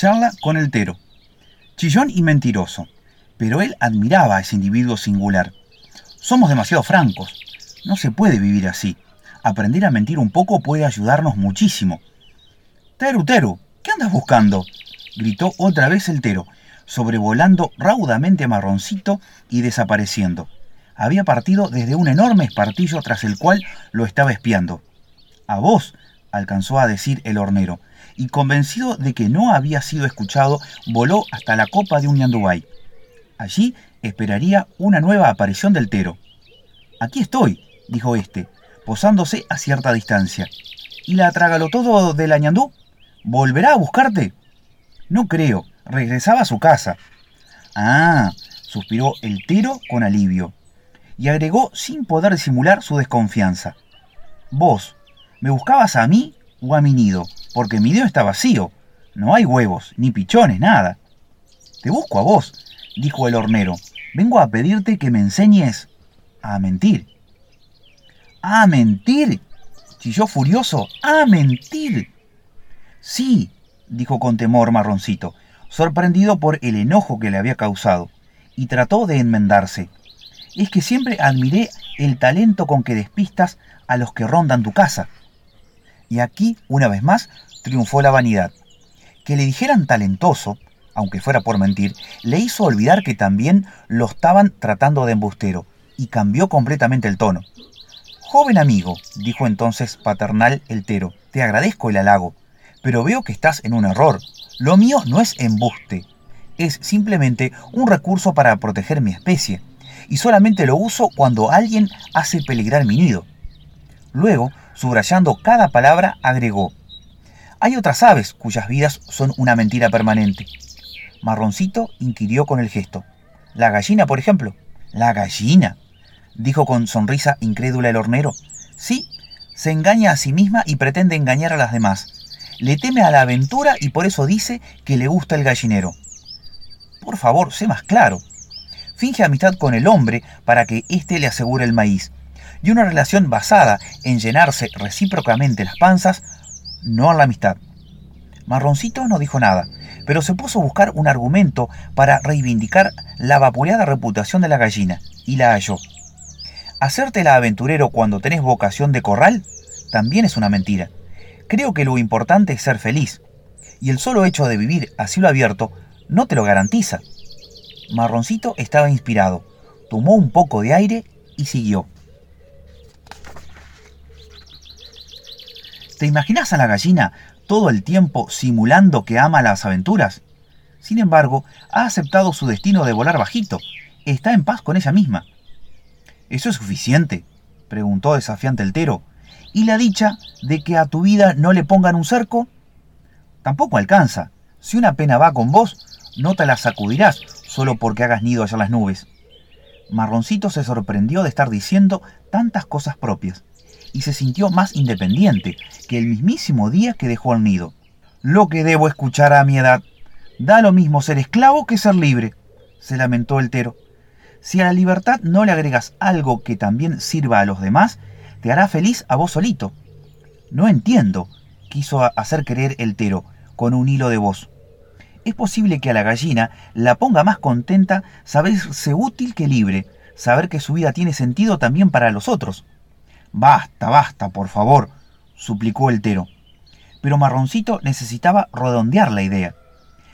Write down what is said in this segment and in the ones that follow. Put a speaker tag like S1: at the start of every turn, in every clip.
S1: Charla con el Tero. Chillón y mentiroso. Pero él admiraba a ese individuo singular. Somos demasiado francos. No se puede vivir así. Aprender a mentir un poco puede ayudarnos muchísimo. Teru, Teru, ¿qué andas buscando? gritó otra vez el Tero, sobrevolando raudamente a Marroncito y desapareciendo. Había partido desde un enorme espartillo tras el cual lo estaba espiando. A vos, alcanzó a decir el hornero, y convencido de que no había sido escuchado, voló hasta la copa de un ñandubay. Allí esperaría una nueva aparición del Tero. Aquí estoy, dijo éste, posándose a cierta distancia. ¿Y la todo de la ñandú? ¿Volverá a buscarte? No creo, regresaba a su casa. Ah, suspiró el Tero con alivio, y agregó sin poder disimular su desconfianza. Vos, ¿me buscabas a mí o a mi nido? Porque mi nido está vacío. No hay huevos, ni pichones, nada. Te busco a vos, dijo el hornero. Vengo a pedirte que me enseñes a mentir. ¿A mentir? chilló furioso. ¡A mentir! Sí, dijo con temor Marroncito, sorprendido por el enojo que le había causado, y trató de enmendarse. Es que siempre admiré el talento con que despistas a los que rondan tu casa. Y aquí, una vez más, triunfó la vanidad. Que le dijeran talentoso, aunque fuera por mentir, le hizo olvidar que también lo estaban tratando de embustero, y cambió completamente el tono. Joven amigo, dijo entonces paternal el Tero, te agradezco el halago, pero veo que estás en un error. Lo mío no es embuste, es simplemente un recurso para proteger mi especie, y solamente lo uso cuando alguien hace peligrar mi nido. Luego, subrayando cada palabra, agregó, hay otras aves cuyas vidas son una mentira permanente. Marroncito inquirió con el gesto. ¿La gallina, por ejemplo? ¿La gallina? dijo con sonrisa incrédula el hornero. Sí, se engaña a sí misma y pretende engañar a las demás le teme a la aventura y por eso dice que le gusta el gallinero. Por favor, sé más claro. Finge amistad con el hombre para que éste le asegure el maíz. Y una relación basada en llenarse recíprocamente las panzas, no a la amistad. Marroncito no dijo nada, pero se puso a buscar un argumento para reivindicar la vapuleada reputación de la gallina, y la halló. Hacértela aventurero cuando tenés vocación de corral también es una mentira. Creo que lo importante es ser feliz, y el solo hecho de vivir a cielo abierto no te lo garantiza. Marroncito estaba inspirado, tomó un poco de aire y siguió. ¿Te imaginas a la gallina todo el tiempo simulando que ama las aventuras? Sin embargo, ha aceptado su destino de volar bajito. Está en paz con ella misma. ¿Eso es suficiente? preguntó desafiante el Tero, ¿Y la dicha de que a tu vida no le pongan un cerco? Tampoco alcanza. Si una pena va con vos, no te la sacudirás solo porque hagas nido allá en las nubes. Marroncito se sorprendió de estar diciendo tantas cosas propias y se sintió más independiente que el mismísimo día que dejó el nido. Lo que debo escuchar a mi edad. Da lo mismo ser esclavo que ser libre, se lamentó el Tero. Si a la libertad no le agregas algo que también sirva a los demás, te hará feliz a vos solito. No entiendo, quiso hacer creer el Tero, con un hilo de voz. Es posible que a la gallina la ponga más contenta saberse útil que libre, saber que su vida tiene sentido también para los otros. Basta, basta, por favor, suplicó el Tero. Pero Marroncito necesitaba redondear la idea.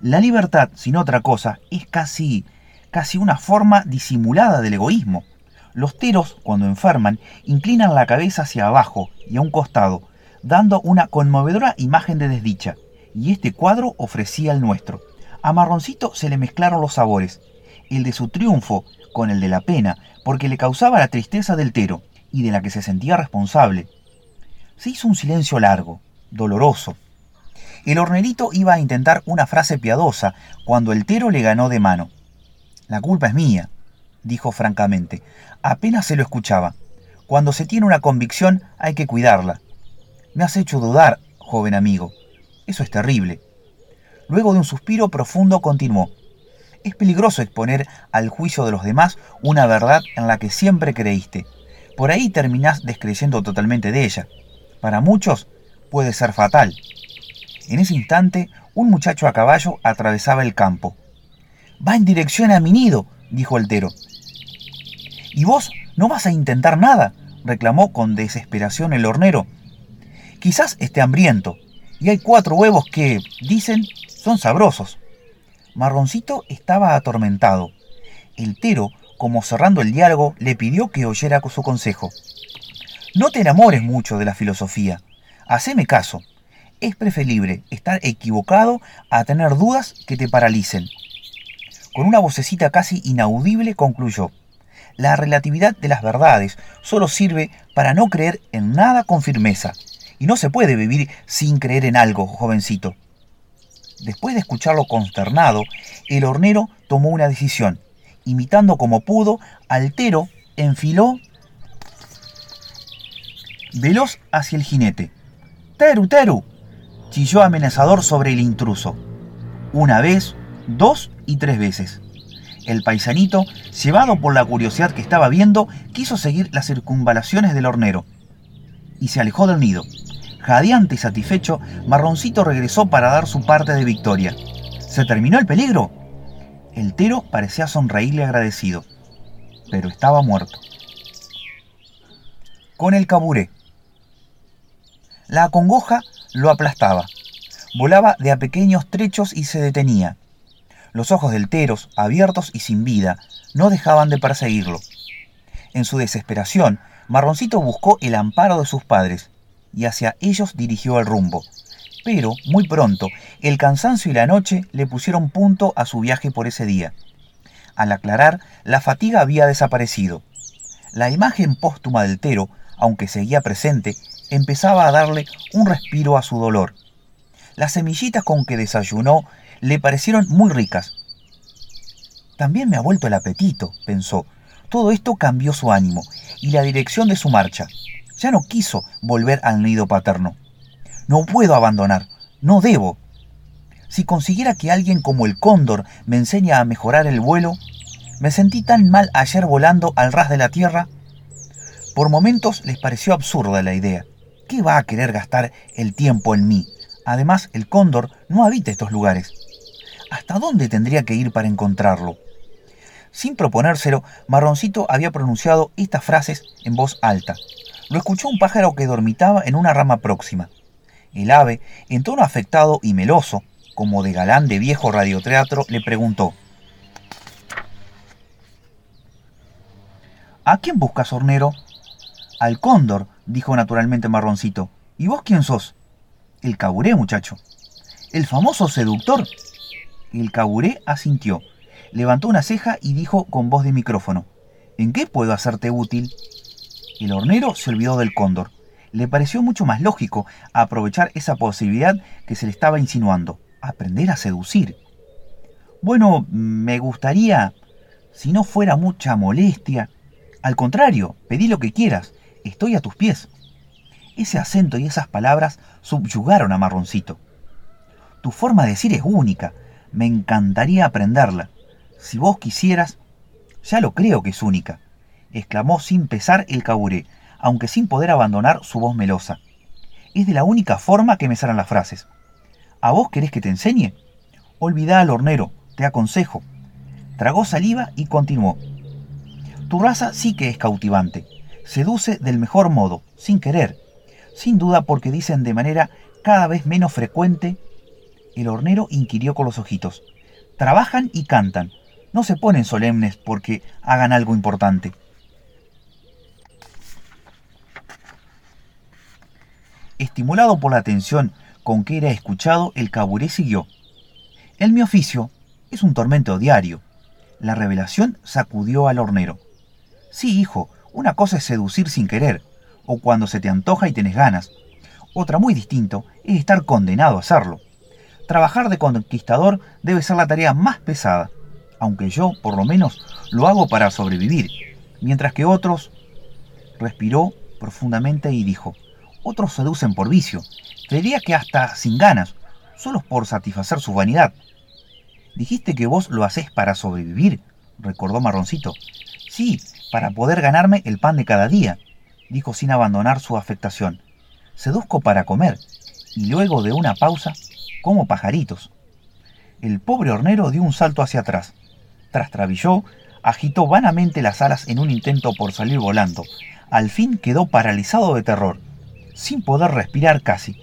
S1: La libertad, sin otra cosa, es casi, casi una forma disimulada del egoísmo. Los teros, cuando enferman, inclinan la cabeza hacia abajo y a un costado, dando una conmovedora imagen de desdicha, y este cuadro ofrecía el nuestro. A Marroncito se le mezclaron los sabores, el de su triunfo con el de la pena, porque le causaba la tristeza del tero, y de la que se sentía responsable. Se hizo un silencio largo, doloroso. El hornerito iba a intentar una frase piadosa cuando el tero le ganó de mano. La culpa es mía, dijo francamente. Apenas se lo escuchaba. Cuando se tiene una convicción hay que cuidarla. Me has hecho dudar, joven amigo. Eso es terrible. Luego de un suspiro profundo continuó. Es peligroso exponer al juicio de los demás una verdad en la que siempre creíste. Por ahí terminás descreyendo totalmente de ella. Para muchos puede ser fatal. En ese instante, un muchacho a caballo atravesaba el campo. Va en dirección a mi nido, dijo el tero. ¿Y vos no vas a intentar nada? reclamó con desesperación el hornero. Quizás esté hambriento, y hay cuatro huevos que, dicen, son sabrosos. Marroncito estaba atormentado. El tero, como cerrando el diálogo, le pidió que oyera su consejo. No te enamores mucho de la filosofía. Haceme caso. Es preferible estar equivocado a tener dudas que te paralicen. Con una vocecita casi inaudible concluyó. La relatividad de las verdades solo sirve para no creer en nada con firmeza. Y no se puede vivir sin creer en algo, jovencito. Después de escucharlo consternado, el hornero tomó una decisión. Imitando como pudo, Altero enfiló veloz hacia el jinete. ¡Teru, Teru! chilló amenazador sobre el intruso. Una vez, dos y tres veces. El paisanito, llevado por la curiosidad que estaba viendo, quiso seguir las circunvalaciones del hornero y se alejó del nido. Jadeante y satisfecho, Marroncito regresó para dar su parte de victoria. ¿Se terminó el peligro? El tero parecía sonreírle agradecido, pero estaba muerto. Con el caburé. La congoja lo aplastaba. Volaba de a pequeños trechos y se detenía. Los ojos del Teros, abiertos y sin vida, no dejaban de perseguirlo. En su desesperación, Marroncito buscó el amparo de sus padres y hacia ellos dirigió el rumbo. Pero, muy pronto, el cansancio y la noche le pusieron punto a su viaje por ese día. Al aclarar, la fatiga había desaparecido. La imagen póstuma del Tero, aunque seguía presente, empezaba a darle un respiro a su dolor. Las semillitas con que desayunó le parecieron muy ricas. También me ha vuelto el apetito, pensó. Todo esto cambió su ánimo y la dirección de su marcha. Ya no quiso volver al nido paterno. No puedo abandonar, no debo. Si consiguiera que alguien como el cóndor me enseñe a mejorar el vuelo, me sentí tan mal ayer volando al ras de la tierra. Por momentos les pareció absurda la idea. ¿Qué va a querer gastar el tiempo en mí? Además, el cóndor no habita estos lugares. ¿Hasta dónde tendría que ir para encontrarlo? Sin proponérselo, Marroncito había pronunciado estas frases en voz alta. Lo escuchó un pájaro que dormitaba en una rama próxima. El ave, en tono afectado y meloso, como de galán de viejo radioteatro, le preguntó. ¿A quién buscas, hornero? Al cóndor, dijo naturalmente Marroncito. ¿Y vos quién sos? El caburé, muchacho. El famoso seductor. El caburé asintió, levantó una ceja y dijo con voz de micrófono, ¿En qué puedo hacerte útil? El hornero se olvidó del cóndor. Le pareció mucho más lógico aprovechar esa posibilidad que se le estaba insinuando, aprender a seducir. Bueno, me gustaría, si no fuera mucha molestia, al contrario, pedí lo que quieras, estoy a tus pies. Ese acento y esas palabras subyugaron a Marroncito. Tu forma de decir es única, me encantaría aprenderla. Si vos quisieras, ya lo creo que es única, exclamó sin pesar el caburé, aunque sin poder abandonar su voz melosa. Es de la única forma que me salen las frases. ¿A vos querés que te enseñe? Olvidá al hornero, te aconsejo. Tragó saliva y continuó. Tu raza sí que es cautivante. Seduce del mejor modo, sin querer. Sin duda porque dicen de manera cada vez menos frecuente. El hornero inquirió con los ojitos. Trabajan y cantan. No se ponen solemnes porque hagan algo importante. Estimulado por la atención con que era escuchado, el caburé siguió. El mi oficio es un tormento diario. La revelación sacudió al hornero. Sí, hijo, una cosa es seducir sin querer, o cuando se te antoja y tienes ganas. Otra muy distinto es estar condenado a hacerlo. Trabajar de conquistador debe ser la tarea más pesada, aunque yo, por lo menos, lo hago para sobrevivir, mientras que otros... Respiró profundamente y dijo, otros seducen por vicio, creería que hasta sin ganas, solo por satisfacer su vanidad. Dijiste que vos lo hacés para sobrevivir, recordó Marroncito. Sí, para poder ganarme el pan de cada día, dijo sin abandonar su afectación. Seduzco para comer. Y luego de una pausa, como pajaritos. El pobre hornero dio un salto hacia atrás. Trastrabilló, agitó vanamente las alas en un intento por salir volando. Al fin quedó paralizado de terror, sin poder respirar casi.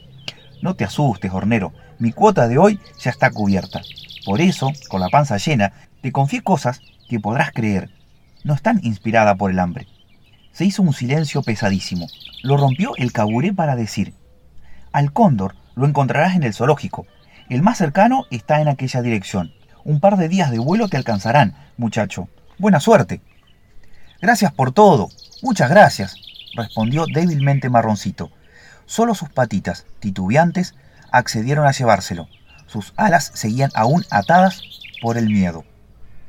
S1: No te asustes, hornero, mi cuota de hoy ya está cubierta. Por eso, con la panza llena, te confié cosas que podrás creer. No están inspirada por el hambre. Se hizo un silencio pesadísimo. Lo rompió el caburé para decir, al cóndor lo encontrarás en el zoológico. El más cercano está en aquella dirección. Un par de días de vuelo te alcanzarán, muchacho. Buena suerte. Gracias por todo. Muchas gracias, respondió débilmente Marroncito. Solo sus patitas, titubeantes, accedieron a llevárselo. Sus alas seguían aún atadas por el miedo.